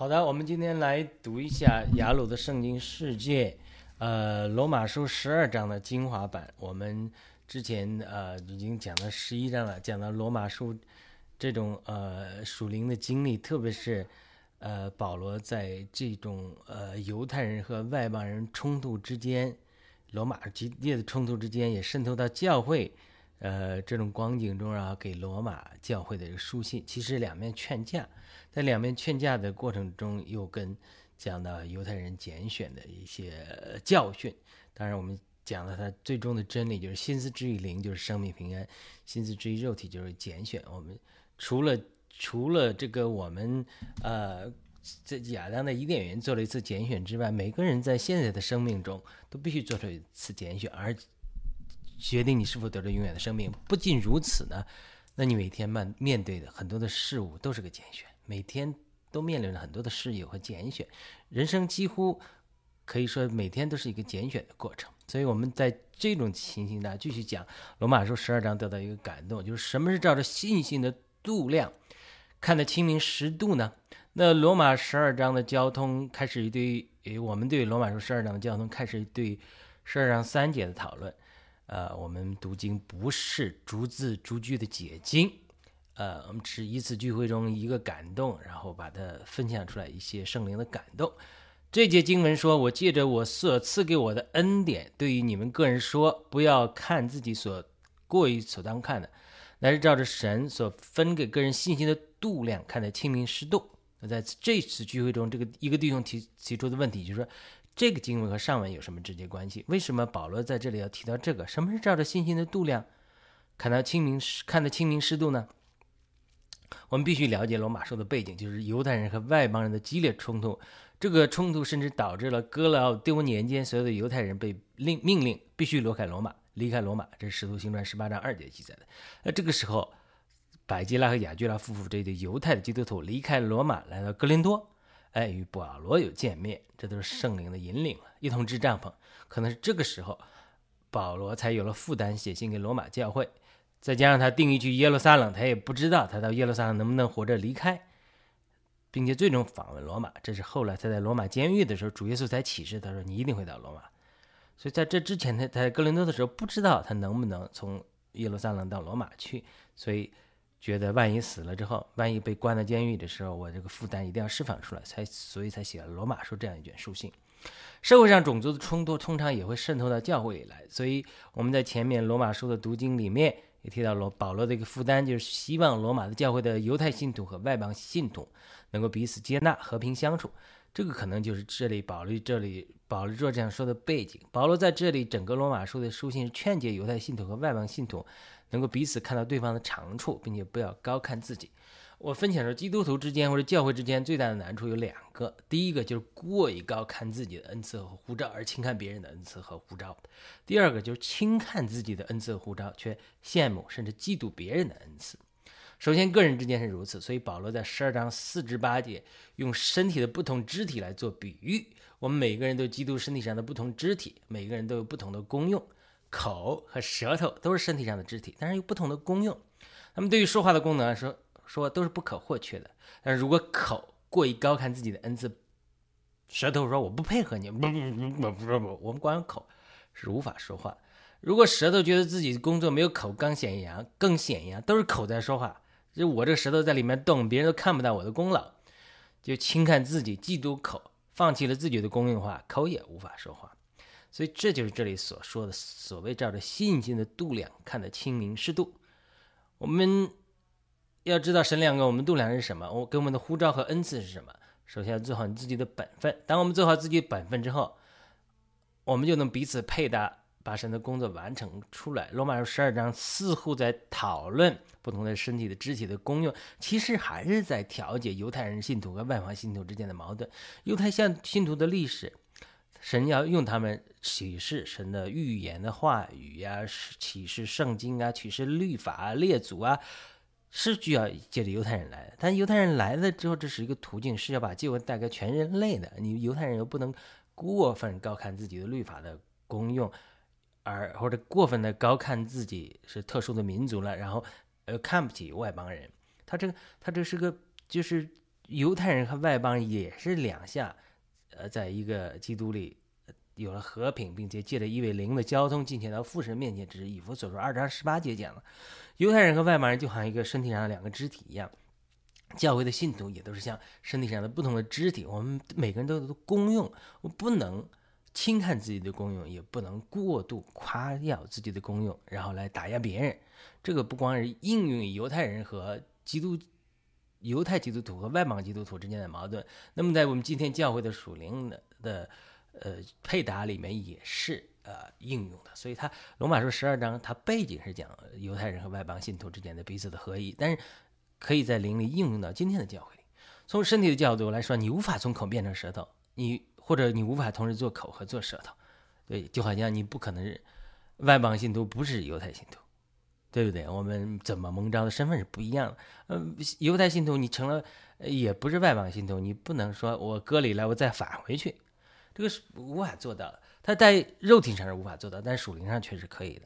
好的，我们今天来读一下雅鲁的圣经世界，呃，罗马书十二章的精华版。我们之前呃已经讲了十一章了，讲到罗马书这种呃属灵的经历，特别是呃保罗在这种呃犹太人和外邦人冲突之间，罗马激烈的冲突之间，也渗透到教会。呃，这种光景中啊，给罗马教会的一个书信，其实两面劝架，在两面劝架的过程中，又跟讲到犹太人拣选的一些教训。当然，我们讲了他最终的真理，就是心思之于灵，就是生命平安；心思之于肉体，就是拣选。我们除了除了这个，我们呃，在亚当的伊甸园做了一次拣选之外，每个人在现在的生命中都必须做出一次拣选，而。决定你是否得到永远的生命。不仅如此呢，那你每天面面对的很多的事物都是个拣选，每天都面临着很多的事业和拣选，人生几乎可以说每天都是一个拣选的过程。所以，我们在这种情形下继续讲罗马书十二章，得到一个感动，就是什么是照着信心的度量看得清明十度呢？那罗马十二章的交通开始于对，我们对罗马书十二章的交通开始对十二章三节的讨论。呃，我们读经不是逐字逐句的解经，呃，我们只一次聚会中一个感动，然后把它分享出来一些圣灵的感动。这节经文说：“我借着我所赐给我的恩典，对于你们个人说，不要看自己所过于所当看的，乃是照着神所分给个人信心的度量看得清明适度。”那在这次聚会中，这个一个弟兄提提出的问题就是说。这个经文和上文有什么直接关系？为什么保罗在这里要提到这个？什么是照着信心的度量看到清明看得清明适度呢？我们必须了解罗马书的背景，就是犹太人和外邦人的激烈冲突。这个冲突甚至导致了哥老丢年间所有的犹太人被令命令必须离开罗马，离开罗马。这是《使徒行传》十八章二节记载的。那这个时候，百基拉和雅居拉夫妇这对犹太的基督徒离开罗马，来到格林多。哎，与保罗有见面，这都是圣灵的引领了，一同支帐篷。可能是这个时候，保罗才有了负担，写信给罗马教会。再加上他定义去耶路撒冷，他也不知道他到耶路撒冷能不能活着离开，并且最终访问罗马。这是后来他在罗马监狱的时候，主耶稣才启示他说：“你一定会到罗马。”所以在这之前，他在哥林多的时候，不知道他能不能从耶路撒冷到罗马去，所以。觉得万一死了之后，万一被关到监狱的时候，我这个负担一定要释放出来，才所以才写了罗马书这样一卷书信。社会上种族的冲突通常也会渗透到教会里来，所以我们在前面罗马书的读经里面也提到罗保罗的一个负担，就是希望罗马的教会的犹太信徒和外邦信徒能够彼此接纳、和平相处。这个可能就是这里保罗这里保罗这样说的背景。保罗在这里整个罗马书的书信是劝诫犹太信徒和外邦信徒。能够彼此看到对方的长处，并且不要高看自己。我分享说，基督徒之间或者教会之间最大的难处有两个：第一个就是过于高看自己的恩赐和呼召，而轻看别人的恩赐和呼召；第二个就是轻看自己的恩赐和呼召，却羡慕甚至嫉妒别人的恩赐。首先，个人之间是如此，所以保罗在十二章四至八节用身体的不同肢体来做比喻。我们每个人都基督身体上的不同肢体，每个人都有不同的功用。口和舌头都是身体上的肢体，但是有不同的功用。那么对于说话的功能来说，说都是不可或缺的。但是如果口过于高看自己的恩赐，舌头说我不配合你，不不不不不不，我们光有口是无法说话。如果舌头觉得自己工作没有口更显扬，更显扬，都是口在说话，就我这舌头在里面动，别人都看不到我的功劳，就轻看自己，嫉妒口，放弃了自己的功用的话，口也无法说话。所以这就是这里所说的所谓照着信心的度量看的清明适度。我们要知道神量给我们度量是什么，我给我们的呼召和恩赐是什么。首先要做好你自己的本分。当我们做好自己本分之后，我们就能彼此配搭，把神的工作完成出来。罗马书十二章似乎在讨论不同的身体的肢体的功用，其实还是在调解犹太人信徒和外邦信徒之间的矛盾。犹太信信徒的历史。神要用他们启示神的预言的话语呀，启示圣经啊，启示律法啊列祖啊，是需要借着犹太人来的。但犹太人来了之后，这是一个途径，是要把救恩带给全人类的。你犹太人又不能过分高看自己的律法的功用，而或者过分的高看自己是特殊的民族了，然后呃看不起外邦人。他这个他这是个就是犹太人和外邦人也是两下，呃，在一个基督里有了和平，并且借着一位灵的交通进行到父神面前。只是以弗所说二章十八节讲了，犹太人和外邦人就好像一个身体上的两个肢体一样，教会的信徒也都是像身体上的不同的肢体，我们每个人都有功用，我不能轻看自己的功用，也不能过度夸耀自己的功用，然后来打压别人。这个不光是应用于犹太人和基督。犹太基督徒和外邦基督徒之间的矛盾，那么在我们今天教会的属灵的的呃配搭里面也是呃应用的。所以，他罗马书十二章，它背景是讲犹太人和外邦信徒之间的彼此的合一，但是可以在灵里应用到今天的教会里。从身体的角度来说，你无法从口变成舌头，你或者你无法同时做口和做舌头，对，就好像你不可能是外邦信徒不是犹太信徒。对不对？我们怎么蒙召的身份是不一样的。嗯，犹太信徒你成了，也不是外邦信徒，你不能说我割礼了，我再返回去，这个是无法做到的。他在肉体上是无法做到，但属灵上却是可以的。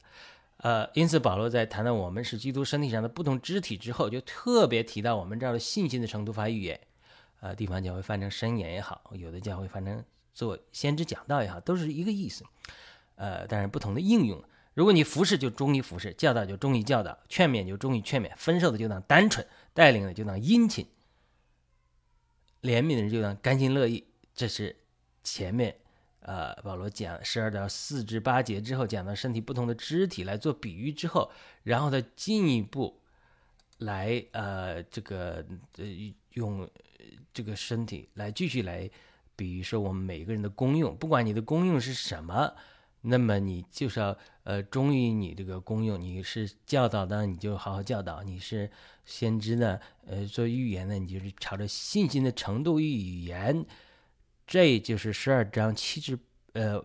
呃，因此保罗在谈到我们是基督身体上的不同肢体之后，就特别提到我们这儿的信心的程度发预言。呃，地方教会翻成申言也好，有的教会翻成做先知讲道也好，都是一个意思。呃，但是不同的应用。如果你服侍就忠于服侍，教导就忠于教导，劝勉就忠于劝勉，分受的就当单纯，带领的就当殷勤，怜悯的人就当甘心乐意。这是前面，呃，保罗讲十二到四至八节之后讲到身体不同的肢体来做比喻之后，然后他进一步来呃这个呃用这个身体来继续来比喻说我们每个人的功用，不管你的功用是什么。那么你就是要呃忠于你这个功用，你是教导的，你就好好教导；你是先知的，呃做预言的，你就是朝着信心的程度预言。这就是十二章七至呃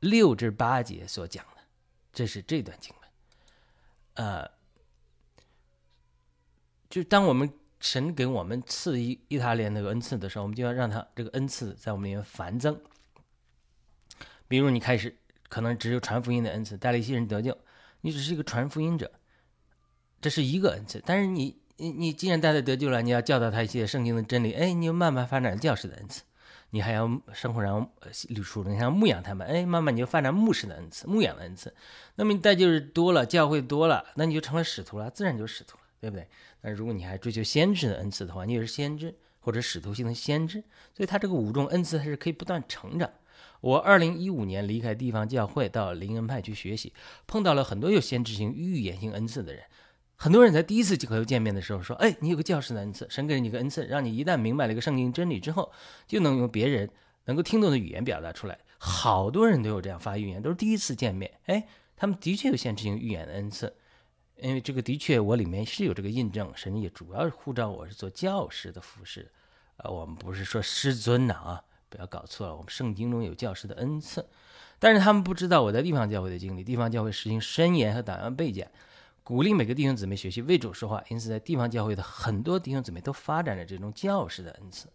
六至八节所讲的，这是这段经文。呃，就当我们神给我们赐一意大利那个恩赐的时候，我们就要让他这个恩赐在我们里面繁增。比如你开始。可能只有传福音的恩赐，带了一些人得救，你只是一个传福音者，这是一个恩赐。但是你你你既然带他得救了，你要教导他一些圣经的真理，哎，你就慢慢发展教师的恩赐，你还要生活上绿树林上牧养他们，哎，慢慢你就发展牧师的恩赐，牧养的恩赐。那么你带就是多了，教会多了，那你就成了使徒了，自然就是使徒了，对不对？那如果你还追求先知的恩赐的话，你也是先知或者使徒性的先知，所以他这个五种恩赐还是可以不断成长。我二零一五年离开地方教会到灵恩派去学习，碰到了很多有先知性、预言性恩赐的人。很多人在第一次和见面的时候说：“哎，你有个教师的恩赐，神给你个恩赐，让你一旦明白了一个圣经真理之后，就能用别人能够听懂的语言表达出来。”好多人都有这样发预言，都是第一次见面。哎，他们的确有先知性预言的恩赐，因为这个的确我里面是有这个印证。神也主要是呼召我是做教师的服饰，呃，我们不是说师尊的啊。不要搞错了，我们圣经中有教师的恩赐，但是他们不知道我在地方教会的经历。地方教会实行申言和档案备讲，鼓励每个弟兄姊妹学习为主说话，因此在地方教会的很多弟兄姊妹都发展了这种教师的恩赐。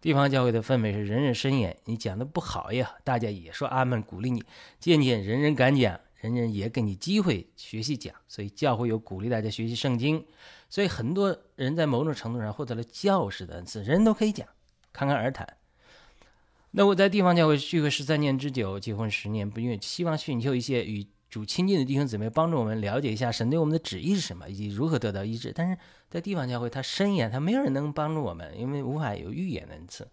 地方教会的氛围是人人申言，你讲的不好呀，大家也说阿门，鼓励你。渐渐人人敢讲，人人也给你机会学习讲，所以教会有鼓励大家学习圣经。所以很多人在某种程度上获得了教师的恩赐，人都可以讲，侃侃而谈。那我在地方教会聚会十三年之久，结婚十年不孕，希望寻求一些与主亲近的弟兄姊妹，帮助我们了解一下神对我们的旨意是什么，以及如何得到医治。但是在地方教会，他深言，他没有人能帮助我们，因为无法有预言的恩赐。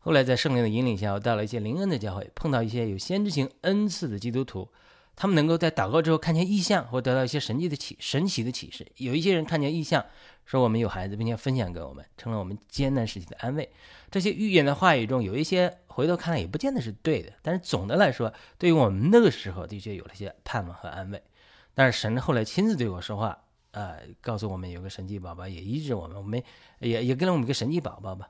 后来在圣灵的引领下，我到了一些灵恩的教会，碰到一些有先知性恩赐的基督徒，他们能够在祷告之后看见异象，或得到一些神迹的启神奇的启示。有一些人看见异象。说我们有孩子，并且分享给我们，成了我们艰难时期的安慰。这些预言的话语中，有一些回头看来也不见得是对的，但是总的来说，对于我们那个时候的确有了些盼望和安慰。但是神后来亲自对我说话，呃，告诉我们有个神迹宝宝也医治我们，我们也也给了我们一个神迹宝宝吧。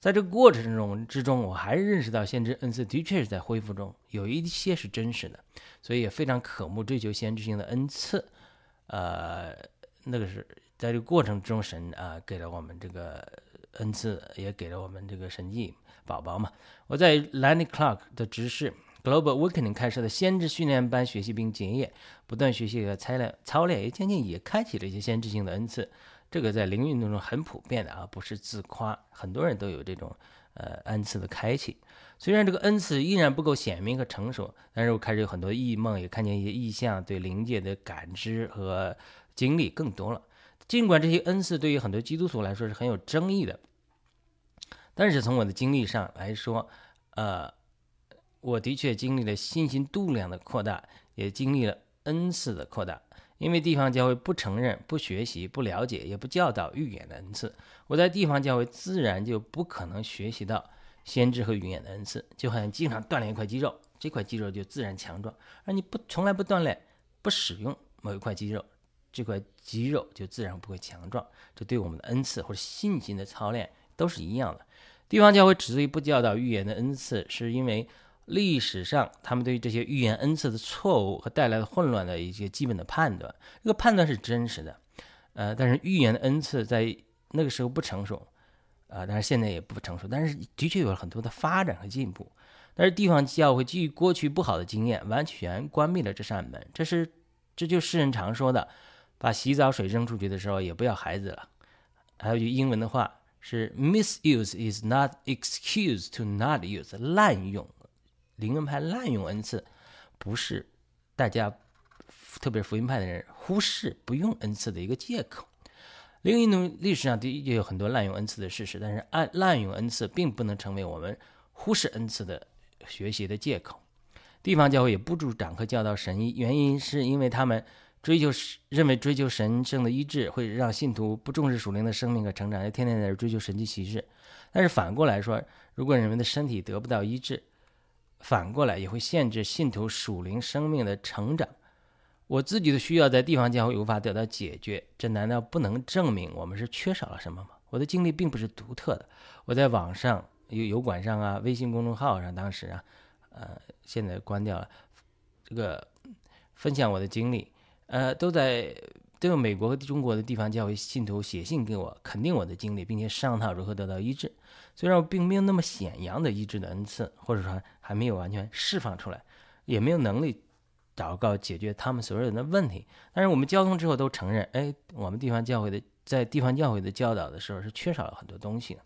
在这个过程中之中，我还是认识到先知恩赐的确是在恢复中，有一些是真实的，所以也非常渴慕追求先知性的恩赐。呃，那个是。在这个过程中，神啊给了我们这个恩赐，也给了我们这个神迹宝宝嘛。我在 Lanny Clark 的指示 Global Awakening 开设的先知训练班学习并结业，不断学习和操练，操练也渐渐也开启了一些先知性的恩赐。这个在灵运动中很普遍的啊，不是自夸，很多人都有这种呃恩赐的开启。虽然这个恩赐依然不够显明和成熟，但是我开始有很多异梦，也看见一些异象，对灵界的感知和经历更多了。尽管这些恩赐对于很多基督徒来说是很有争议的，但是从我的经历上来说，呃，我的确经历了信心度量的扩大，也经历了恩赐的扩大。因为地方教会不承认、不学习、不了解，也不教导预言的恩赐，我在地方教会自然就不可能学习到先知和预言的恩赐。就好像经常锻炼一块肌肉，这块肌肉就自然强壮；而你不从来不锻炼、不使用某一块肌肉，这块肌肉就自然不会强壮。这对我们的恩赐或者信心的操练都是一样的。地方教会之所以不教导预言的恩赐，是因为。历史上，他们对于这些预言恩赐的错误和带来的混乱的一些基本的判断，这个判断是真实的，呃，但是预言的恩赐在那个时候不成熟，啊，但是现在也不成熟，但是的确有了很多的发展和进步。但是地方教会基于过去不好的经验，完全关闭了这扇门。这是，这就世人常说的，把洗澡水扔出去的时候也不要孩子了。还有句英文的话是，misuse is not excuse to not use，滥用。灵恩派滥用恩赐，不是大家，特别是福音派的人忽视不用恩赐的一个借口。灵运动历史上的确有很多滥用恩赐的事实，但是按滥用恩赐并不能成为我们忽视恩赐的学习的借口。地方教会也不主张和教导神医，原因是因为他们追求认为追求神圣的医治会让信徒不重视属灵的生命和成长，要天天在这追求神迹奇事。但是反过来说，如果人们的身体得不到医治，反过来也会限制信徒属灵生命的成长。我自己的需要在地方教会无法得到解决，这难道不能证明我们是缺少了什么吗？我的经历并不是独特的。我在网上、油油管上啊、微信公众号上，当时啊，呃，现在关掉了，这个分享我的经历，呃，都在都有美国和中国的地方教会信徒写信给我，肯定我的经历，并且商讨如何得到医治。虽然我并没有那么显扬的医治的恩赐，或者说还没有完全释放出来，也没有能力祷告解决他们所有人的问题，但是我们交通之后都承认，哎，我们地方教会的在地方教会的教导的时候是缺少了很多东西的。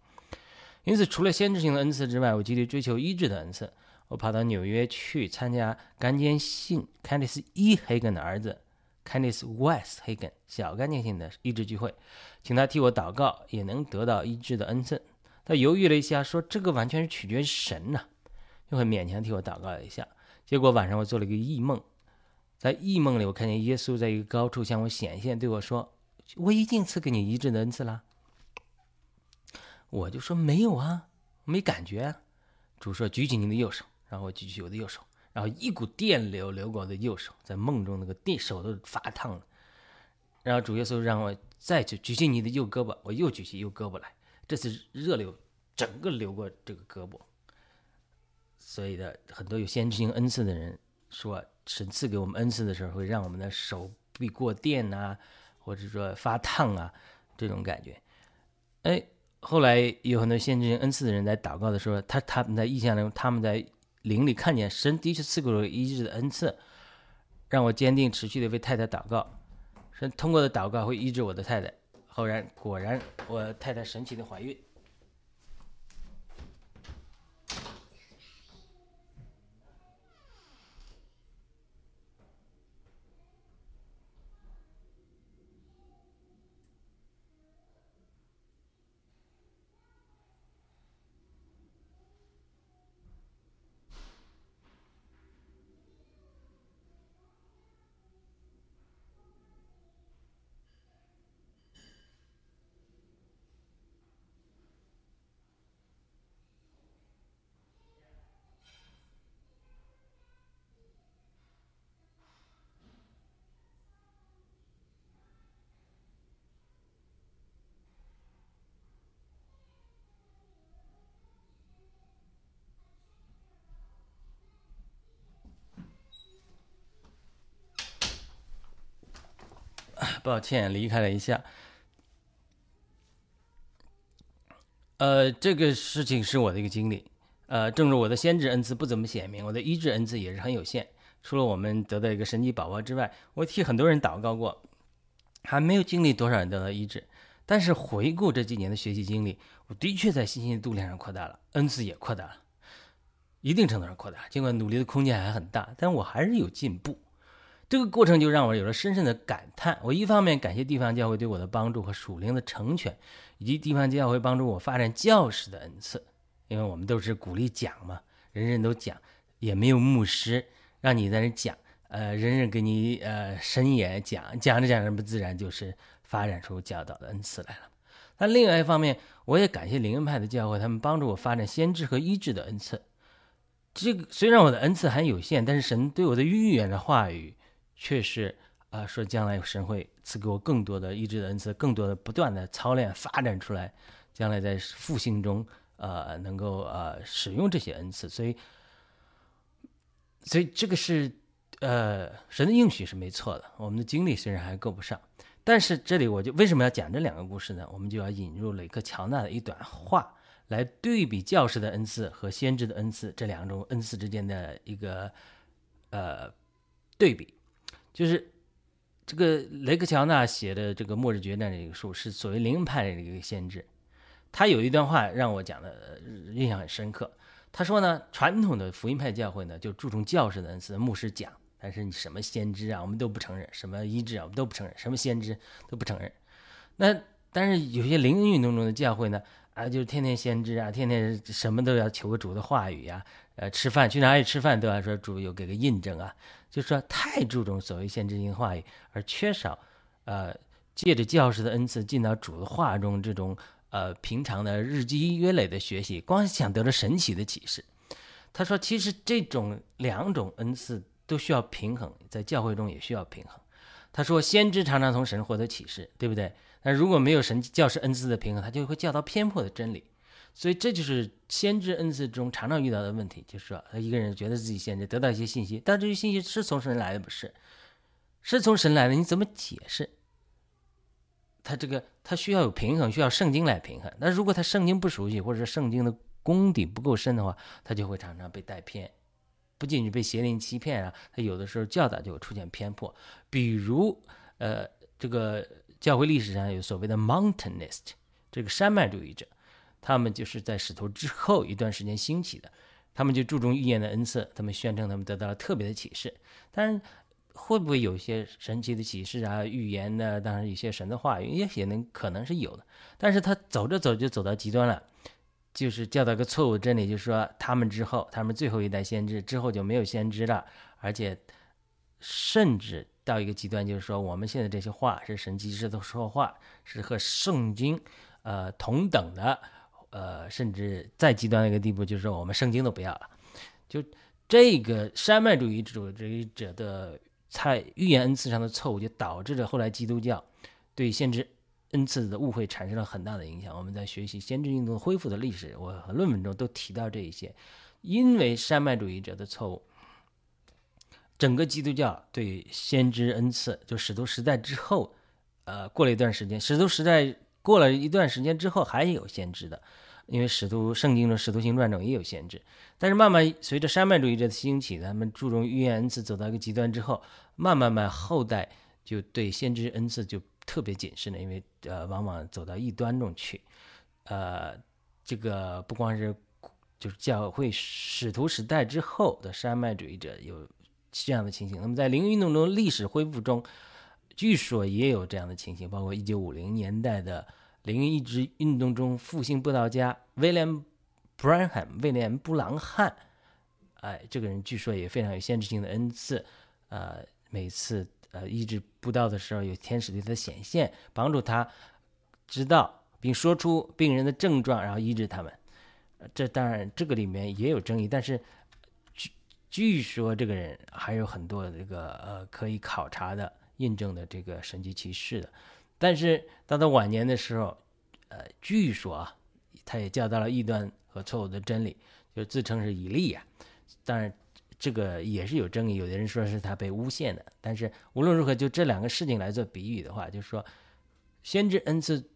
因此，除了先知性的恩赐之外，我极力追求医治的恩赐。我跑到纽约去参加甘坚信 Candice E. Hagen 的儿子 Candice West Hagen 小甘坚信的医治聚会，请他替我祷告，也能得到医治的恩赐。他犹豫了一下，说：“这个完全是取决于神呐。”就很勉强替我祷告一下。结果晚上我做了一个异梦，在异梦里，我看见耶稣在一个高处向我显现，对我说：“我已经赐给你医治的恩赐了。”我就说：“没有啊，没感觉。”啊。主说：“举起你的右手。”然后我举起我的右手，然后一股电流流过我的右手，在梦中那个电手都发烫了。然后主耶稣让我再去举起你的右胳膊，我又举起右胳膊来。这次热流整个流过这个胳膊，所以的很多有先知性恩赐的人说，神赐给我们恩赐的时候，会让我们的手臂过电呐，或者说发烫啊，这种感觉。哎，后来有很多先知性恩赐的人在祷告的时候，他他们在意象中，他们在灵里看见神的确赐给了我医治的恩赐，让我坚定持续的为太太祷告，神通过的祷告会医治我的太太。后然果然，我太太神奇的怀孕。抱歉，离开了一下。呃，这个事情是我的一个经历。呃，正如我的先知恩赐不怎么显明，我的医治恩赐也是很有限。除了我们得到一个神奇宝宝之外，我替很多人祷告过，还没有经历多少人得到医治。但是回顾这几年的学习经历，我的确在信心度量上扩大了，恩赐也扩大了，一定程度上扩大。尽管努力的空间还很大，但我还是有进步。这个过程就让我有了深深的感叹。我一方面感谢地方教会对我的帮助和属灵的成全，以及地方教会帮助我发展教师的恩赐，因为我们都是鼓励讲嘛，人人都讲，也没有牧师让你在那讲，呃，人人给你呃神言讲，讲着讲着不自然就是发展出教导的恩赐来了。但另外一方面，我也感谢灵恩派的教会，他们帮助我发展先知和医治的恩赐。这个虽然我的恩赐还有限，但是神对我的预言的话语。却是啊，说将来神会赐给我更多的意志的恩赐，更多的不断的操练发展出来，将来在复兴中呃能够呃使用这些恩赐，所以所以这个是呃神的应许是没错的。我们的经历虽然还够不上，但是这里我就为什么要讲这两个故事呢？我们就要引入雷克乔纳的一段话来对比教师的恩赐和先知的恩赐这两种恩赐之间的一个呃对比。就是这个雷克乔纳写的这个《末日决战》这个书是所谓灵派的一个先知，他有一段话让我讲的印象很深刻。他说呢，传统的福音派教会呢就注重教士的恩赐，牧师讲，但是你什么先知啊，我们都不承认；什么医治啊，我们都不承认；什么先知都不承认。那但是有些灵恩运动中的教会呢，啊，就是天天先知啊，天天什么都要求个主的话语呀。呃，吃饭去哪里吃饭都要说主有给个印证啊，就是说太注重所谓先知性话语，而缺少呃借着教师的恩赐进到主的话中这种呃平常的日积月累的学习，光想得了神奇的启示。他说，其实这种两种恩赐都需要平衡，在教会中也需要平衡。他说，先知常常从神获得启示，对不对？那如果没有神教师恩赐的平衡，他就会教导偏颇的真理。所以这就是先知恩赐中常常遇到的问题，就是说，他一个人觉得自己先知，得到一些信息，但这些信息是从神来的，不是？是从神来的，你怎么解释？他这个他需要有平衡，需要圣经来平衡。那如果他圣经不熟悉，或者是圣经的功底不够深的话，他就会常常被带偏，不仅仅被邪灵欺骗啊，他有的时候教导就会出现偏颇。比如，呃，这个教会历史上有所谓的 Mountainist，这个山脉主义者。他们就是在使徒之后一段时间兴起的，他们就注重预言的恩赐，他们宣称他们得到了特别的启示。但是会不会有一些神奇的启示啊？预言呢？当然，一些神的话语也也能可能是有的。但是他走着走就走到极端了，就是教导个错误真理，就是说他们之后，他们最后一代先知之后就没有先知了，而且甚至到一个极端，就是说我们现在这些话是神机师的说话，是和圣经呃同等的。呃，甚至再极端的一个地步，就是说我们圣经都不要了。就这个山脉主义主义者的在预言恩赐上的错误，就导致了后来基督教对先知恩赐的误会产生了很大的影响。我们在学习先知运动恢复的历史，我和论文中都提到这一些。因为山脉主义者的错误，整个基督教对先知恩赐，就使徒时代之后，呃，过了一段时间，使徒时代过了一段时间之后，还有先知的。因为使徒圣经中、使徒行传中也有限制，但是慢慢随着山脉主义者的兴起，他们注重预言恩赐走到一个极端之后，慢慢慢后代就对先知恩赐就特别谨慎了，因为呃往往走到异端中去，呃，这个不光是就是教会使徒时代之后的山脉主义者有这样的情形，那么在灵运动中历史恢复中，据说也有这样的情形，包括一九五零年代的。灵异直运动中复兴布道家威廉·布兰汉威廉·布朗汉，哎，这个人据说也非常有限制性的恩赐，呃，每次呃医治布道的时候，有天使对他显现，帮助他知道并说出病人的症状，然后医治他们。这当然这个里面也有争议，但是据据说这个人还有很多这个呃可以考察的印证的这个神迹奇事的。但是到他晚年的时候，呃，据说啊，他也教导了异端和错误的真理，就自称是以利亚。当然，这个也是有争议，有的人说是他被诬陷的。但是无论如何，就这两个事情来做比喻的话，就是说，先知恩赐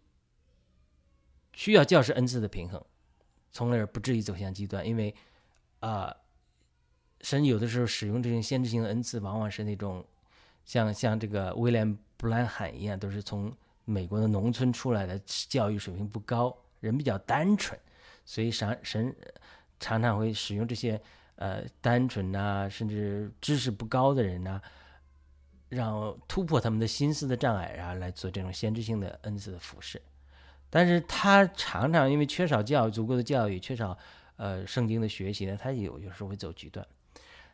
需要教师恩赐的平衡，从而不至于走向极端。因为啊，神有的时候使用这种先知性的恩赐，往往是那种像像这个威廉。布兰罕一样，都是从美国的农村出来的，教育水平不高，人比较单纯，所以神神常常会使用这些呃单纯呐，甚至知识不高的人呐，让突破他们的心思的障碍，然后来做这种先知性的恩赐的服饰。但是他常常因为缺少教育，足够的教育，缺少呃圣经的学习呢，他有有时候会走极端。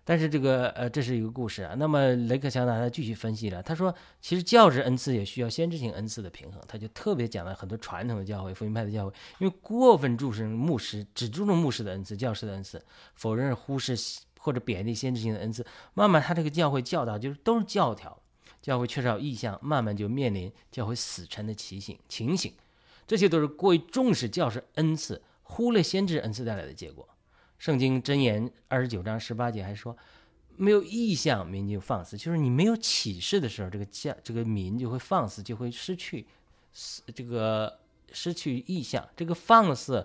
但是这个呃，这是一个故事啊。那么雷克强纳他继续分析了，他说，其实教职恩赐也需要先知性恩赐的平衡。他就特别讲了很多传统的教会、福音派的教会，因为过分注重牧师，只注重牧师的恩赐、教师的恩赐，否认、忽视或者贬低先知性的恩赐，慢慢他这个教会教导就是都是教条，教会缺少意向，慢慢就面临教会死沉的情形。情形，这些都是过于重视教师恩赐，忽略先知恩赐带来的结果。圣经箴言二十九章十八节还说，没有意向，民就放肆。就是你没有启示的时候，这个教这个民就会放肆，就会失去，这个失去意向。这个放肆，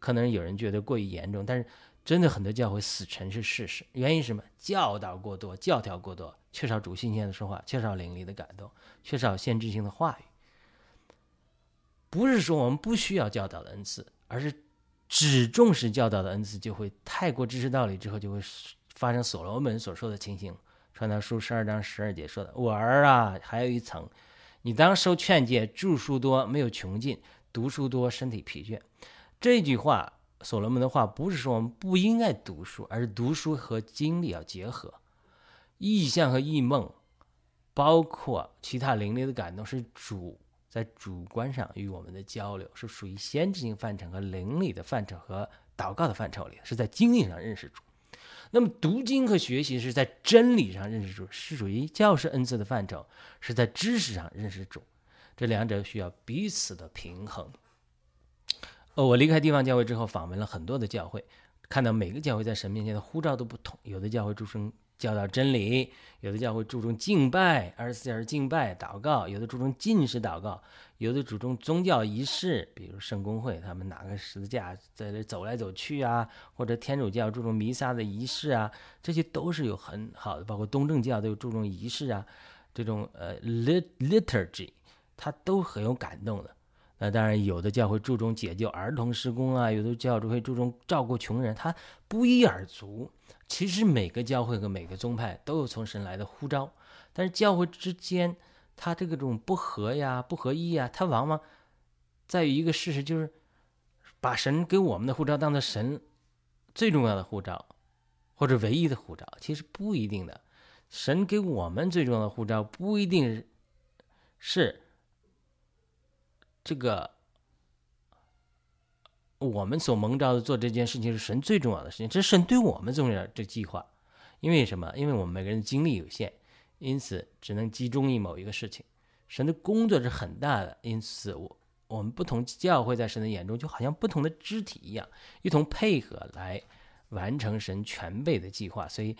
可能有人觉得过于严重，但是真的很多教会死沉是事实。原因是什么？教导过多，教条过多，缺少主信心的说话，缺少灵力的感动，缺少限制性的话语。不是说我们不需要教导的恩赐，而是。只重视教导的恩赐，就会太过知识道理，之后就会发生所罗门所说的情形。传道书十二章十二节说的：“我儿啊，还有一层，你当受劝诫，著书多没有穷尽，读书多身体疲倦。”这句话，所罗门的话，不是说我们不应该读书，而是读书和经历要结合。意象和意梦，包括其他灵力的感动，是主。在主观上与我们的交流是属于先知性范畴和灵里的范畴和祷告的范畴里，是在经历上认识主。那么读经和学习是在真理上认识主，是属于教师恩赐的范畴，是在知识上认识主。这两者需要彼此的平衡。呃，我离开地方教会之后，访问了很多的教会，看到每个教会在神面前的呼召都不同，有的教会出生。教导真理，有的教会注重敬拜，二十四小时敬拜、祷告；有的注重进食祷告，有的注重宗教仪式，比如圣公会，他们拿个十字架在这走来走去啊；或者天主教注重弥撒的仪式啊，这些都是有很好的。包括东正教都有注重仪式啊，这种呃 lit liturgy，它都很有感动的。那当然，有的教会注重解救儿童施工啊，有的教会注重照顾穷人，它不一而足。其实每个教会和每个宗派都有从神来的呼召，但是教会之间，它这个种不合呀、不合一呀，它往往在于一个事实，就是把神给我们的护照当做神最重要的护照，或者唯一的护照。其实不一定的，神给我们最重要的护照不一定是这个。我们所蒙召的做这件事情是神最重要的事情，这是神对我们重要的这计划。因为什么？因为我们每个人精力有限，因此只能集中于某一个事情。神的工作是很大的，因此我我们不同教会在神的眼中就好像不同的肢体一样，一同配合来完成神全备的计划。所以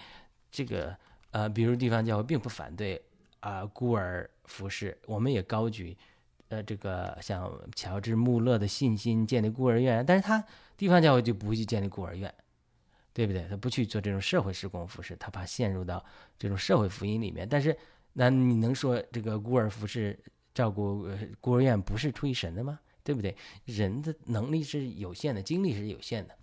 这个呃，比如地方教会并不反对啊孤儿服饰，我们也高举。呃，这个像乔治·穆勒的信心建立孤儿院，但是他地方教会就不会去建立孤儿院，对不对？他不去做这种社会施工服饰，他怕陷入到这种社会福音里面。但是，那你能说这个孤儿服饰照顾孤儿院不是出于神的吗？对不对？人的能力是有限的，精力是有限的，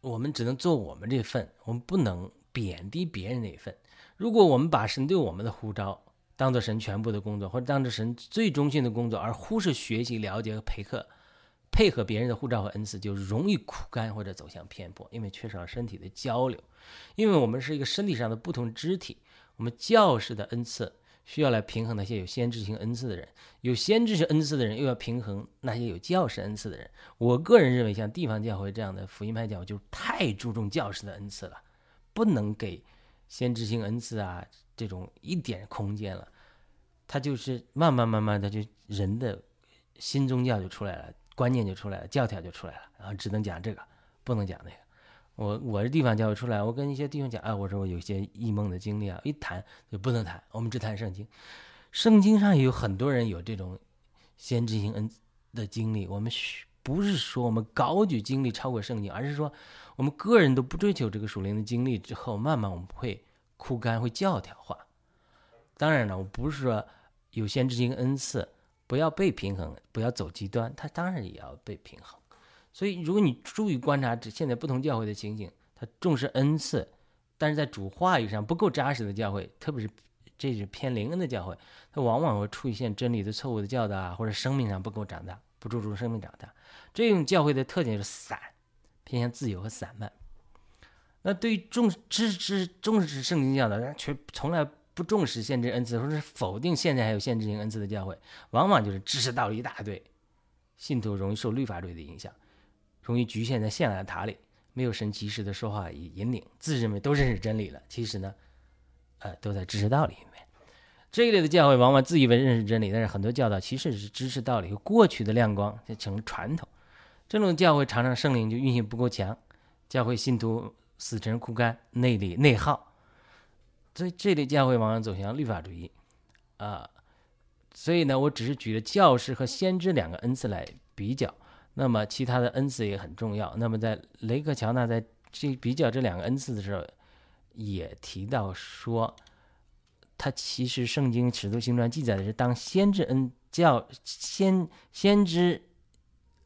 我们只能做我们这份，我们不能贬低别人那份。如果我们把神对我们的呼召，当做神全部的工作，或者当做神最中心的工作，而忽视学习、了解和陪客、配合别人的护照和恩赐，就容易苦干或者走向偏颇，因为缺少身体的交流。因为我们是一个身体上的不同肢体，我们教士的恩赐需要来平衡那些有先知性恩赐的人，有先知性恩赐的人又要平衡那些有教士恩赐的人。我个人认为，像地方教会这样的福音派教会，就太注重教士的恩赐了，不能给先知性恩赐啊。这种一点空间了，他就是慢慢慢慢的就人的新宗教就出来了，观念就出来了，教条就出来了，然后只能讲这个，不能讲那个。我我是地方教会出来，我跟一些弟兄讲，哎，我说我有些异梦的经历啊，一谈就不能谈，我们只谈圣经。圣经上也有很多人有这种先知性恩的经历，我们不是说我们高举经历超过圣经，而是说我们个人都不追求这个属灵的经历之后，慢慢我们会。枯干会教条化，当然了，我不是说有限制性恩赐不要被平衡，不要走极端，它当然也要被平衡。所以，如果你注意观察这现在不同教会的情景，他重视恩赐，但是在主话语上不够扎实的教会，特别是这是偏灵恩的教会，它往往会出现真理的错误的教导啊，或者生命上不够长大，不注重生命长大。这种教会的特点是散，偏向自由和散漫。那对于重支持重视圣经教导，却从来不重视限制恩赐，或者是否定现在还有限制性恩赐的教会，往往就是知识道理一大堆，信徒容易受律法主义的影响，容易局限在象牙塔里，没有神及时的说话引引领，自认为都认识真理了，其实呢，呃，都在知识道理里面。这一类的教会往往自以为认识真理，但是很多教导其实是知识道理和过去的亮光，就成了传统。这种教会常常圣灵就运行不够强，教会信徒。死沉枯干，内里内耗，所以这类教会往往走向律法主义，啊，所以呢，我只是举了教师和先知两个恩赐来比较，那么其他的恩赐也很重要。那么在雷克乔纳在这比较这两个恩赐的时候，也提到说，他其实圣经尺度行传记载的是，当先知恩教先先知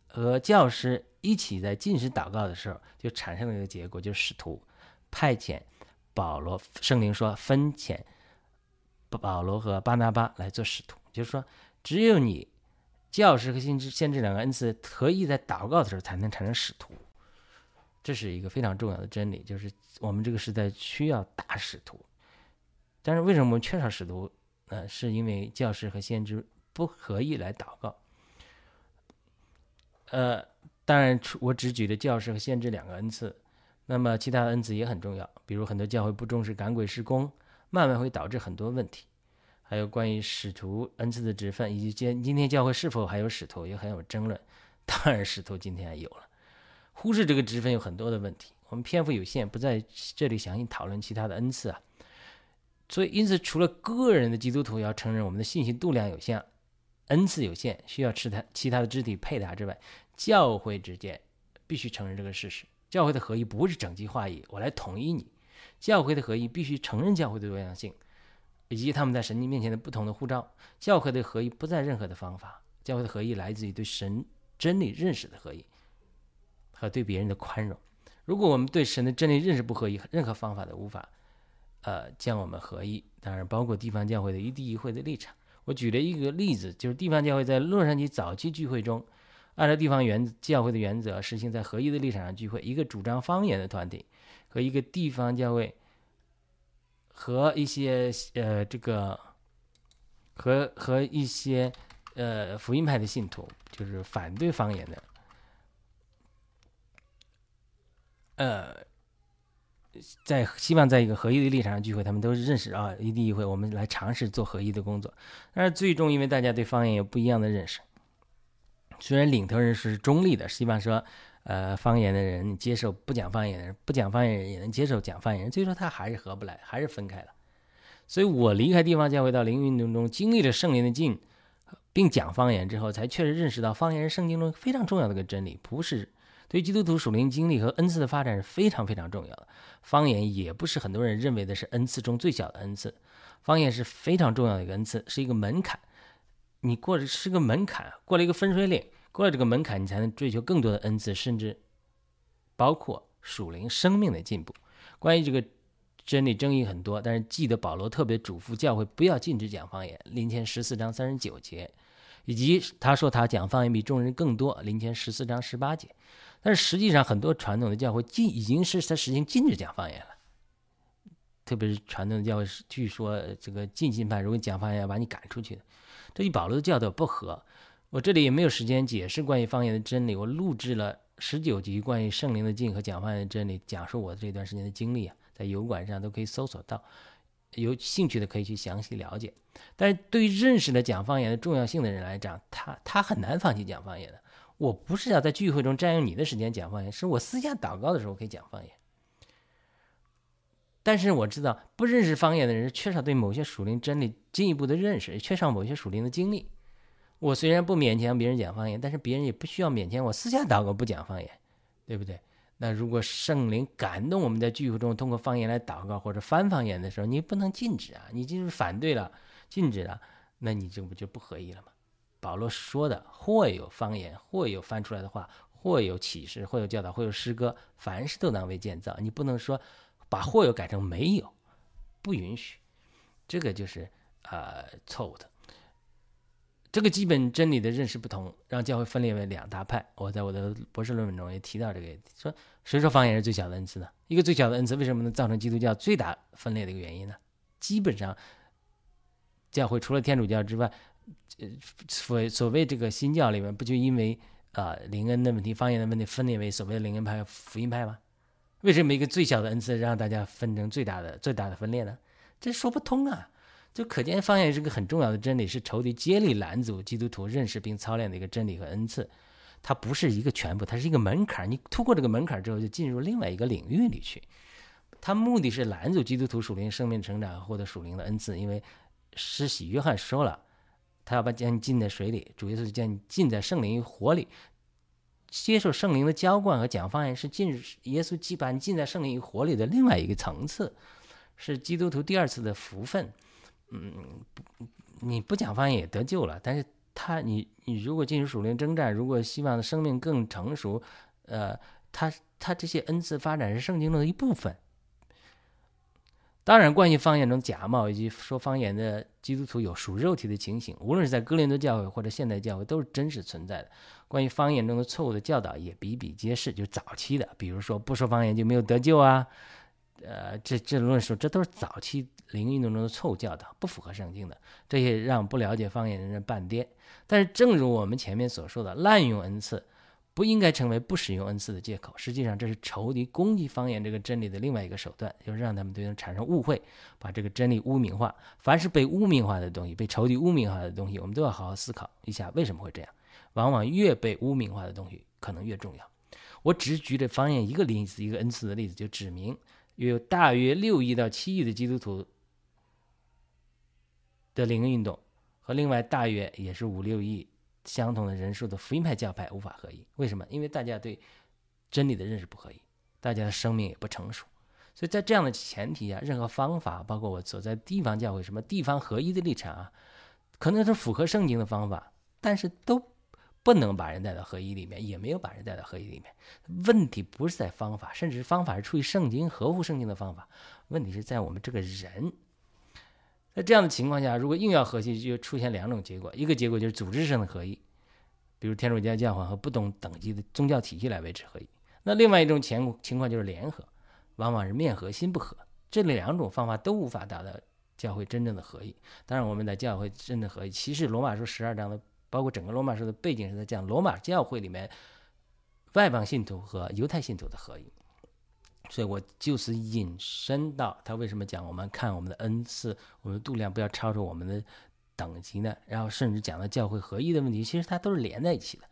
和教师。一起在进食祷告的时候，就产生了一个结果，就是使徒派遣保罗，圣灵说分遣保罗和巴拿巴来做使徒，就是说，只有你教师和先知先知两个恩赐合一，在祷告的时候才能产生使徒。这是一个非常重要的真理，就是我们这个时代需要大使徒，但是为什么我们缺少使徒？呃，是因为教师和先知不合意来祷告，呃。当然，我只举了教师和先知两个恩赐，那么其他的恩赐也很重要。比如很多教会不重视赶鬼施工，慢慢会导致很多问题。还有关于使徒恩赐的职分，以及今今天教会是否还有使徒，也很有争论。当然，使徒今天有了。忽视这个职分有很多的问题，我们篇幅有限，不在这里详细讨论其他的恩赐啊。所以，因此，除了个人的基督徒要承认我们的信息度量有限，恩赐有限，需要其他其他的肢体配搭之外，教会之间必须承认这个事实：教会的合一不是整齐划一，我来统一你。教会的合一必须承认教会的多样性，以及他们在神经面前的不同的护照。教会的合一不在任何的方法，教会的合一来自于对神真理认识的合一和对别人的宽容。如果我们对神的真理认识不合一，任何方法都无法呃将我们合一。当然，包括地方教会的一地一会的立场。我举了一个例子，就是地方教会在洛杉矶早期聚会中。按照地方原教会的原则，实行在合一的立场上聚会。一个主张方言的团体和一个地方教会，和一些呃这个和和一些呃福音派的信徒，就是反对方言的，呃，在希望在一个合一的立场上聚会。他们都是认识啊，一地一会，我们来尝试做合一的工作。但是最终，因为大家对方言有不一样的认识。虽然领头人是中立的，希望说，呃，方言的人接受不讲方言的人，不讲方言人也能接受讲方言人，所以说他还是合不来，还是分开了。所以我离开地方教会到灵运动中，经历了圣灵的进，并讲方言之后，才确实认识到方言是圣经中非常重要的一个真理，不是对基督徒属灵经历和恩赐的发展是非常非常重要的。方言也不是很多人认为的是恩赐中最小的恩赐，方言是非常重要的一个恩赐，是一个门槛。你过的是个门槛，过了一个分水岭，过了这个门槛，你才能追求更多的恩赐，甚至包括属灵生命的进步。关于这个真理争议很多，但是记得保罗特别嘱咐教会不要禁止讲方言，林前十四章三十九节，以及他说他讲方言比众人更多，林前十四章十八节。但是实际上，很多传统的教会禁已经是在实行禁止讲方言了，特别是传统的教会，据说这个禁信派如果讲方言要把你赶出去的。这与保罗的教导不合。我这里也没有时间解释关于方言的真理。我录制了十九集关于圣灵的境和讲方言的真理，讲述我这段时间的经历啊，在油管上都可以搜索到。有兴趣的可以去详细了解。但是对于认识了讲方言的重要性的人来讲，他他很难放弃讲方言的。我不是要在聚会中占用你的时间讲方言，是我私下祷告的时候可以讲方言。但是我知道，不认识方言的人缺少对某些属灵真理进一步的认识，也缺少某些属灵的经历。我虽然不勉强别人讲方言，但是别人也不需要勉强我私下祷告不讲方言，对不对？那如果圣灵感动我们在聚会中通过方言来祷告或者翻方言的时候，你不能禁止啊！你就是反对了，禁止了，那你这不就不合一了吗？保罗说的，或有方言，或有翻出来的话，或有启示，或有教导，或有诗歌，凡事都当为建造。你不能说把或有改成没有，不允许，这个就是呃错误的。这个基本真理的认识不同，让教会分裂为两大派。我在我的博士论文中也提到这个，说谁说方言是最小的恩赐呢？一个最小的恩赐为什么能造成基督教最大分裂的一个原因呢？基本上，教会除了天主教之外，所所谓这个新教里面不就因为啊灵恩的问题、方言的问题分裂为所谓的灵恩派、福音派吗？为什么一个最小的恩赐让大家分成最大的、最大的分裂呢？这说不通啊！就可见，方言是个很重要的真理，是仇敌接力拦阻基督徒认识并操练的一个真理和恩赐。它不是一个全部，它是一个门槛。你突过这个门槛之后，就进入另外一个领域里去。它目的是拦阻基督徒属灵生命成长，获得属灵的恩赐。因为施洗约翰说了，他要把将你浸在水里，主要是将你浸在圣灵与火里。接受圣灵的浇灌和讲方言，是进耶稣既把你浸在圣灵与火里的另外一个层次，是基督徒第二次的福分。嗯，你不讲方言也得救了。但是他，你你如果进入属灵征战，如果希望生命更成熟，呃，他他这些恩赐发展是圣经中的一部分。当然，关于方言中假冒以及说方言的基督徒有属肉体的情形，无论是在哥林多教会或者现代教会，都是真实存在的。关于方言中的错误的教导也比比皆是，就早期的，比如说不说方言就没有得救啊。呃，这这论述，这都是早期灵运动中的错误教导，不符合圣经的。这些让不了解方言的人半跌。但是，正如我们前面所说的，滥用恩赐不应该成为不使用恩赐的借口。实际上，这是仇敌攻击方言这个真理的另外一个手段，就是让他们对人产生误会，把这个真理污名化。凡是被污名化的东西，被仇敌污名化的东西，我们都要好好思考一下为什么会这样。往往越被污名化的东西，可能越重要。我只举这方言一个例子，一个恩赐的例子，就指明。有大约六亿到七亿的基督徒的灵运动，和另外大约也是五六亿相同的人数的福音派教派无法合一。为什么？因为大家对真理的认识不合一，大家的生命也不成熟。所以在这样的前提下，任何方法，包括我所在地方教会什么地方合一的立场啊，可能是符合圣经的方法，但是都。不能把人带到合一里面，也没有把人带到合一里面。问题不是在方法，甚至方法是出于圣经、合乎圣经的方法。问题是在我们这个人。在这样的情况下，如果硬要合一，就出现两种结果：一个结果就是组织上的合一，比如天主教教皇和不同等级的宗教体系来维持合一；那另外一种情情况就是联合，往往是面和心不和。这两种方法都无法达到教会真正的合一。当然，我们在教会真正合一，其实罗马书十二章的。包括整个罗马书的背景是在讲罗马教会里面外邦信徒和犹太信徒的合一，所以我就是引申到他为什么讲我们看我们的恩赐，我们度量不要超出我们的等级呢？然后甚至讲到教会合一的问题，其实它都是连在一起的，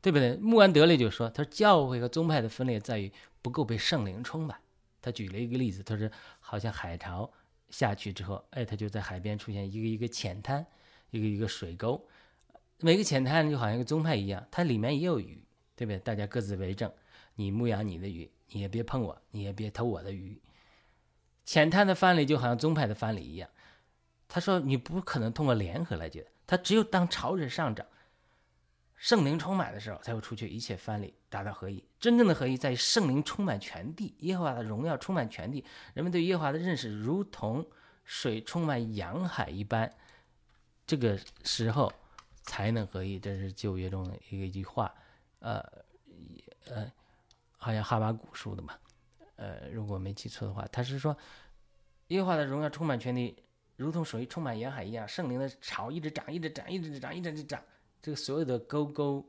对不对？穆安德烈就说，他说教会和宗派的分裂在于不够被圣灵充满。他举了一个例子，他说好像海潮下去之后，哎，他就在海边出现一个一个浅滩，一个一个水沟。每个浅滩就好像一个宗派一样，它里面也有鱼，对不对？大家各自为政，你牧养你的鱼，你也别碰我，你也别偷我的鱼。浅滩的藩篱就好像宗派的藩篱一样，他说你不可能通过联合来解决，他只有当朝日上涨，圣灵充满的时候，才会除去一切藩篱，达到合一。真正的合一在于圣灵充满全地，耶和华的荣耀充满全地，人们对耶和华的认识如同水充满洋海一般。这个时候。才能合一，这是旧约中的一个一句话，呃，呃，好像哈巴古书的嘛，呃，如果没记错的话，他是说，耶和华的荣耀充满全地，如同水充满沿海一样，圣灵的潮一直涨，一直涨，一直涨，一直涨，这个所有的沟沟、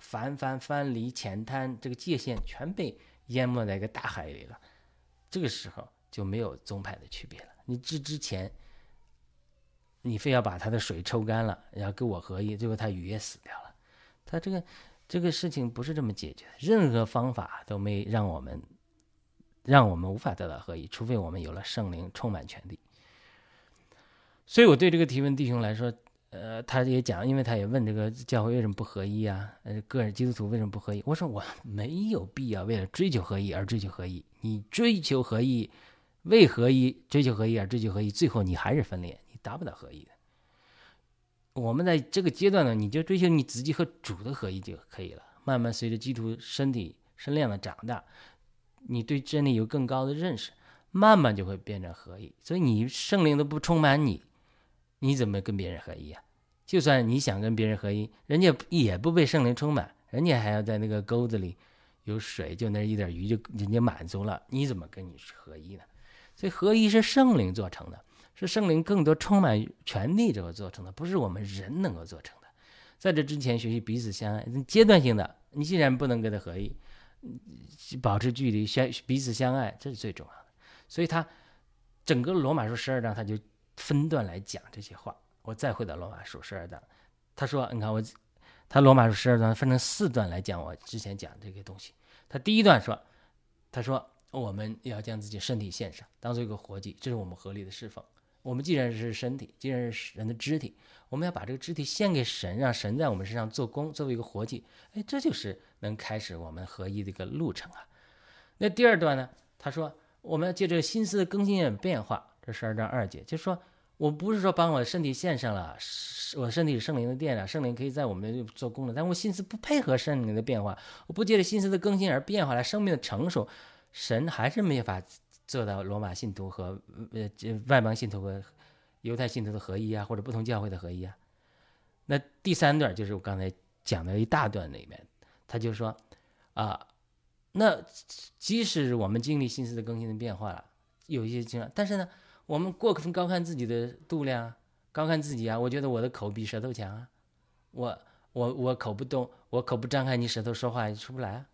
翻翻翻离、浅滩，这个界限全被淹没在一个大海里了，这个时候就没有宗派的区别了。你之之前。你非要把他的水抽干了，然后跟我合一，最后他鱼也死掉了。他这个这个事情不是这么解决的，任何方法都没让我们让我们无法得到合一，除非我们有了圣灵充满全地。所以我对这个提问弟兄来说，呃，他也讲，因为他也问这个教会为什么不合一啊？呃，个人基督徒为什么不合一？我说我没有必要为了追求合一而追求合一。你追求合一，为合一追求合一而追求合一，最后你还是分裂。达不到合一的，我们在这个阶段呢，你就追求你自己和主的合一就可以了。慢慢随着基督身体身量的长大，你对真理有更高的认识，慢慢就会变成合一。所以你圣灵都不充满你，你怎么跟别人合一啊？就算你想跟别人合一，人家也不被圣灵充满，人家还要在那个沟子里有水，就那一点鱼就人家满足了，你怎么跟你合一呢？所以合一是圣灵做成的。是圣灵更多充满权力之后做成的，不是我们人能够做成的。在这之前，学习彼此相爱，阶段性的。你既然不能跟他合一，保持距离，相彼此相爱，这是最重要的。所以他整个罗马书十二章，他就分段来讲这些话。我再回到罗马书十二章，他说：“你看我，他罗马书十二章分成四段来讲我之前讲这个东西。他第一段说，他说我们要将自己身体献上，当做一个活祭，这是我们合理的侍奉。”我们既然是身体，既然是人的肢体，我们要把这个肢体献给神，让神在我们身上做工，作为一个活祭。哎，这就是能开始我们合一的一个路程啊。那第二段呢？他说，我们要借着心思的更新变化。这十二章二节，就是说我不是说把我身体献上了，我身体是圣灵的殿啊，圣灵可以在我们做工的，但我心思不配合圣灵的变化，我不借着心思的更新而变化来生命的成熟，神还是没法。做到罗马信徒和呃外邦信徒和犹太信徒的合一啊，或者不同教会的合一啊。那第三段就是我刚才讲的一大段里面，他就说啊，那即使我们经历心思的更新的变化了，有一些情况，但是呢，我们过分高看自己的度量，高看自己啊。我觉得我的口比舌头强啊，我我我口不动，我口不张开，你舌头说话也出不来啊。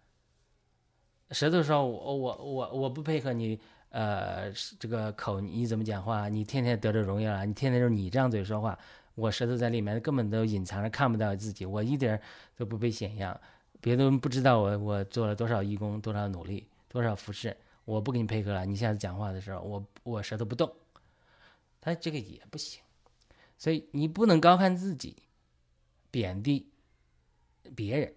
舌头说我我我我不配合你。呃，这个口你怎么讲话？你天天得着荣耀了，你天天就是你张嘴说话，我舌头在里面根本都隐藏着，看不到自己，我一点都不被显扬，别人不知道我我做了多少义工，多少努力，多少服饰，我不跟你配合了，你下次讲话的时候，我我舌头不动，他这个也不行，所以你不能高看自己，贬低别人，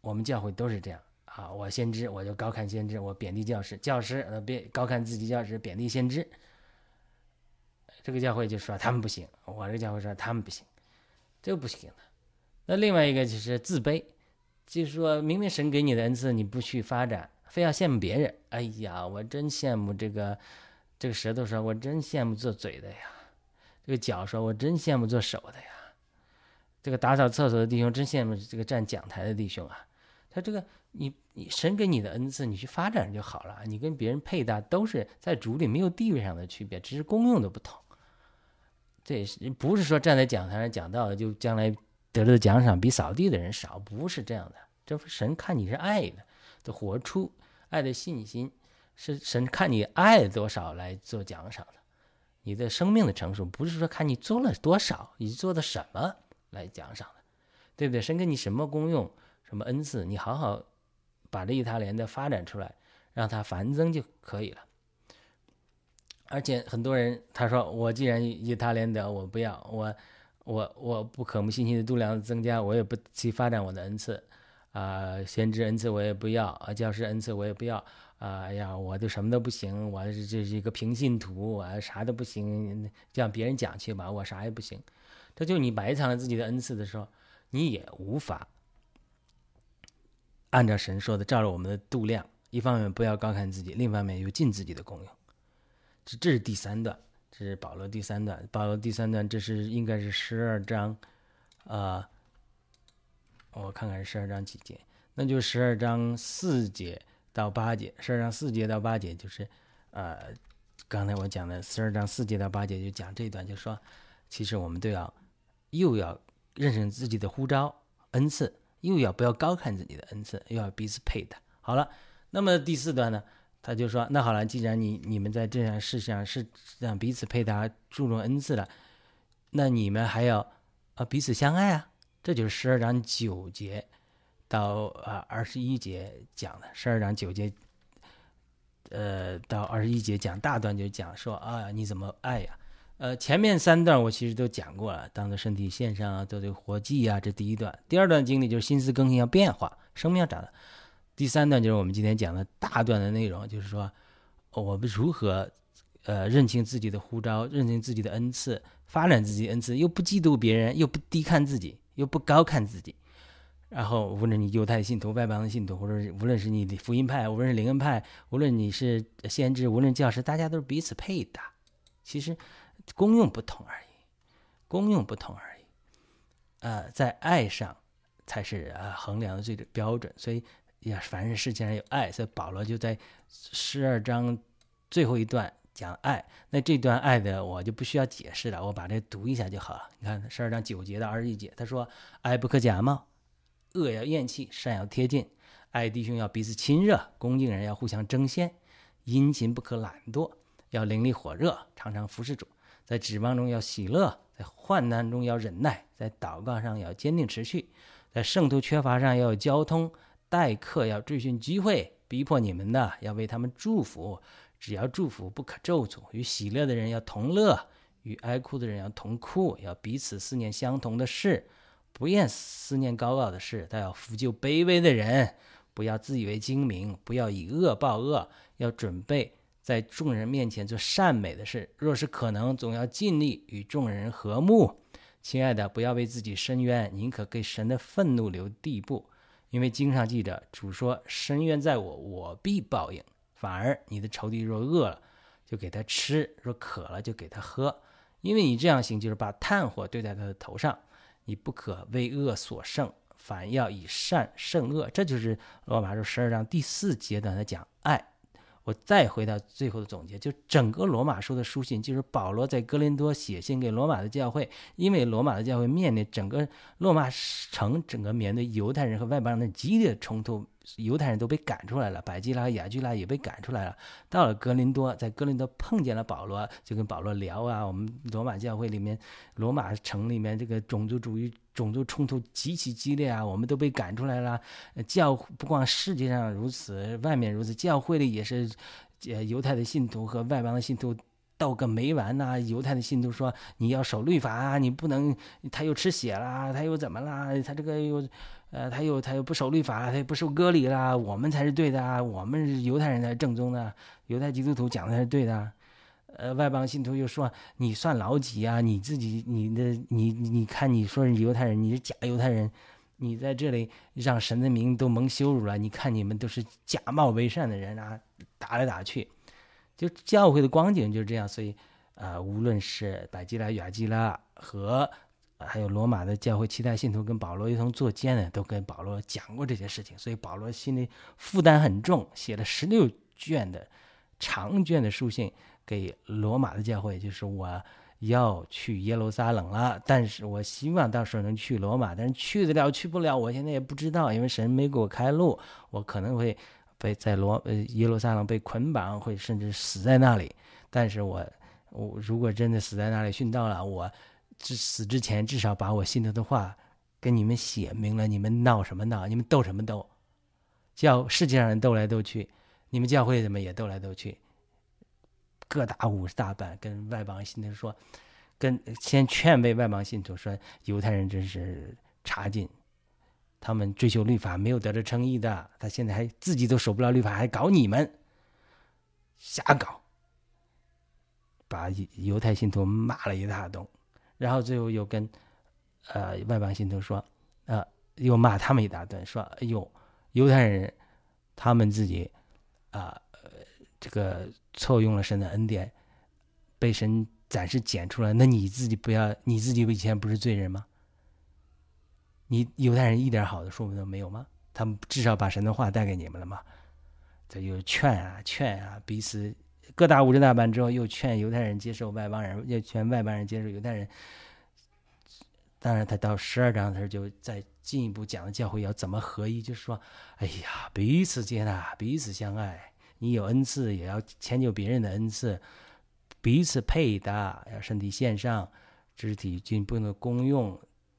我们教会都是这样。啊，我先知，我就高看先知，我贬低教师，教师呃别高看自己教师，贬低先知。这个教会就说他们不行，我这个教会说他们不行，这个不行的。那另外一个就是自卑，就是说明明神给你的恩赐你不去发展，非要羡慕别人。哎呀，我真羡慕这个这个舌头说，我真羡慕做嘴的呀。这个脚说，我真羡慕做手的呀。这个打扫厕所的弟兄真羡慕这个站讲台的弟兄啊。他这个你你神给你的恩赐，你去发展就好了。你跟别人配搭都是在主里没有地位上的区别，只是功用的不同。这是不是说站在讲台上讲道就将来得了的奖赏比扫地的人少？不是这样的。这神看你是爱的，的活出爱的信心，是神看你爱多少来做奖赏的。你的生命的成熟，不是说看你做了多少，你做的什么来奖赏的，对不对？神给你什么功用？什么恩赐？你好好把这一他连的发展出来，让它繁增就可以了。而且很多人他说：“我既然以他连德，我不要我我我不可慕信心的度量增加，我也不去发展我的恩赐啊，先知恩赐我也不要啊，教师恩赐我也不要啊。哎呀，我就什么都不行，我这是一个平信徒，我啥都不行，让别人讲去吧，我啥也不行。这就你埋藏了自己的恩赐的时候，你也无法。”按照神说的，照着我们的度量，一方面不要高看自己，另一方面又尽自己的功用。这这是第三段，这是保罗第三段。保罗第三段，这是应该是十二章，啊，我看看十二章几节？那就十二章四节到八节。十二章四节到八节就是，呃，刚才我讲的十二章四节到八节就讲这一段，就说，其实我们都要又要认识自己的呼召恩赐。又要不要高看自己的恩赐，又要彼此配的。好了，那么第四段呢？他就说：“那好了，既然你你们在这样事上是让彼此配搭、注重恩赐了，那你们还要啊彼此相爱啊。”这就是十二章九节到啊二十一节讲的。十二章九节，呃，到二十一节讲大段就讲说啊，你怎么爱呀？呃，前面三段我其实都讲过了，当做身体线上啊，做这个活计啊，这第一段。第二段经历就是心思更新要变化，生命要长大。第三段就是我们今天讲的大段的内容，就是说我们如何呃认清自己的呼召，认清自己的恩赐，发展自己恩赐，又不嫉妒别人，又不低看自己，又不高看自己。然后，无论你犹太信徒、外邦的信徒，或者无论是你的福音派，无论是灵恩派，无论你是先知，无论教师，大家都是彼此配搭。其实功用不同而已，功用不同而已。呃，在爱上才是呃衡量的最标准。所以，呀，凡是世界上有爱，所以保罗就在十二章最后一段讲爱。那这段爱的我就不需要解释了，我把这读一下就好了。你看十二章九节到二十一节，他说：“爱不可假冒。”恶要厌弃，善要贴近，爱弟兄要彼此亲热，恭敬人要互相争先，殷勤不可懒惰，要灵力火热，常常服侍主，在指望中要喜乐，在患难中要忍耐，在祷告上要坚定持续，在圣徒缺乏上要有交通，待客要追寻机会，逼迫你们的要为他们祝福，只要祝福不可咒诅，与喜乐的人要同乐，与哀哭的人要同哭，要彼此思念相同的事。不厌思念高傲的事，但要扶救卑微的人。不要自以为精明，不要以恶报恶，要准备在众人面前做善美的事。若是可能，总要尽力与众人和睦。亲爱的，不要为自己伸冤，宁可给神的愤怒留地步。因为经上记着，主说：“伸冤在我，我必报应。”反而，你的仇敌若饿了，就给他吃；若渴了，就给他喝。因为你这样行，就是把炭火堆在他的头上。你不可为恶所胜，反要以善胜恶。这就是罗马书十二章第四节段的讲爱。我再回到最后的总结，就整个罗马书的书信，就是保罗在哥林多写信给罗马的教会，因为罗马的教会面临整个罗马城整个面对犹太人和外邦人的激烈冲突。犹太人都被赶出来了，百基拉和、雅居拉也被赶出来了。到了格林多，在格林多碰见了保罗，就跟保罗聊啊。我们罗马教会里面，罗马城里面这个种族主义、种族冲突极其激烈啊。我们都被赶出来了。教不光世界上如此，外面如此，教会里也是，呃，犹太的信徒和外邦的信徒斗个没完呐。犹太的信徒说：“你要守律法啊，你不能，他又吃血啦，他又怎么啦？他这个又。”呃，他又他又不守律法，他又不受割礼了，我们才是对的啊！我们犹太人才是正宗的，犹太基督徒讲的才是对的。呃，外邦信徒又说你算老几啊？你自己你的你你看你说是犹太人，你是假犹太人，你在这里让神的名都蒙羞辱了。你看你们都是假冒为善的人啊，打来打去，就教会的光景就是这样。所以，呃，无论是百基拉、雅基拉和。还有罗马的教会其他信徒跟保罗一同作监的，都跟保罗讲过这些事情，所以保罗心里负担很重，写了十六卷的长卷的书信给罗马的教会，就是我要去耶路撒冷了，但是我希望到时候能去罗马，但是去得了去不了，我现在也不知道，因为神没给我开路，我可能会被在罗呃耶路撒冷被捆绑，会甚至死在那里，但是我我如果真的死在那里殉道了，我。至死之前，至少把我心头的话跟你们写明了。你们闹什么闹？你们斗什么斗？教世界上人斗来斗去，你们教会怎么也斗来斗去？各打五十大板，跟外邦信徒说，跟先劝慰外邦信徒说，犹太人真是差劲，他们追求律法没有得着称义的，他现在还自己都守不了律法，还搞你们，瞎搞，把犹太信徒骂了一大通。然后最后又跟，呃，外邦信徒说，呃，又骂他们一大顿，说，哎呦，犹太人，他们自己，啊，这个错用了神的恩典，被神暂时捡出来，那你自己不要，你自己以前不是罪人吗？你犹太人一点好的说明都没有吗？他们至少把神的话带给你们了吗？这就劝啊劝啊，彼此。各打五十大板之后，又劝犹太人接受外邦人，又劝外邦人接受犹太人。当然，他到十二章，的时候就再进一步讲了教会要怎么合一，就是说，哎呀，彼此接纳，彼此相爱。你有恩赐，也要迁就别人的恩赐，彼此配搭，要身体线上，肢体进步的功用，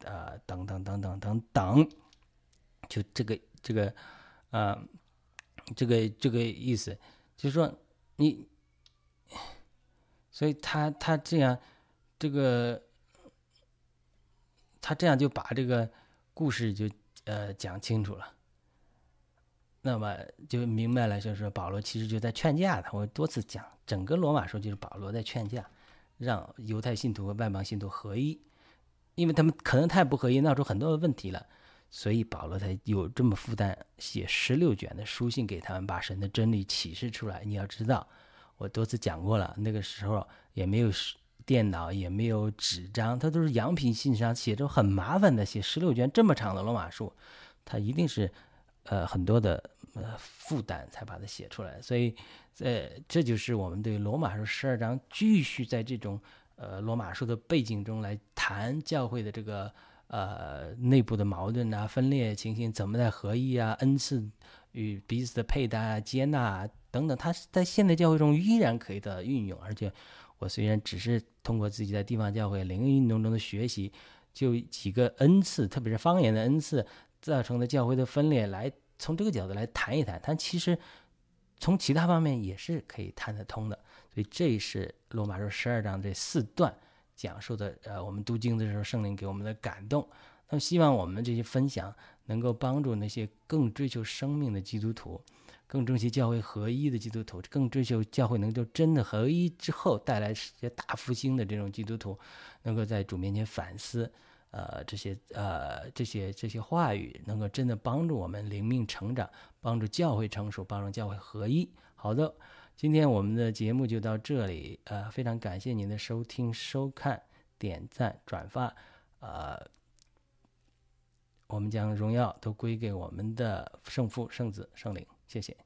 啊，等等等等等等，就这个这个，啊，这个这个意思，就是说你。所以他他这样，这个他这样就把这个故事就呃讲清楚了，那么就明白了，就是保罗其实就在劝架他。我多次讲，整个罗马书就是保罗在劝架，让犹太信徒和外邦信徒合一，因为他们可能太不合一，闹出很多的问题了，所以保罗才有这么负担，写十六卷的书信给他们，把神的真理启示出来。你要知道，我多次讲过了，那个时候也没有电脑，也没有纸张，他都是羊皮信上写着，很麻烦的，写十六卷这么长的罗马书，他一定是呃很多的呃负担才把它写出来，所以。呃，这就是我们对罗马书十二章继续在这种呃罗马书的背景中来谈教会的这个呃内部的矛盾啊、分裂情形怎么在合一啊、恩赐与彼此的配搭啊、接纳啊等等，它在现代教会中依然可以的运用。而且我虽然只是通过自己在地方教会灵运动中的学习，就几个恩赐，特别是方言的恩赐造成的教会的分裂，来从这个角度来谈一谈，但其实。从其他方面也是可以谈得通的，所以这是罗马书十二章这四段讲述的。呃，我们读经的时候，圣灵给我们的感动。那么，希望我们这些分享能够帮助那些更追求生命的基督徒，更追求教会合一的基督徒，更追求教会能够真的合一之后带来世界大复兴的这种基督徒，能够在主面前反思。呃，这些呃，这些这些话语能够真的帮助我们灵命成长，帮助教会成熟，帮助教会合一。好的，今天我们的节目就到这里。呃，非常感谢您的收听、收看、点赞、转发。呃，我们将荣耀都归给我们的圣父、圣子、圣灵。谢谢。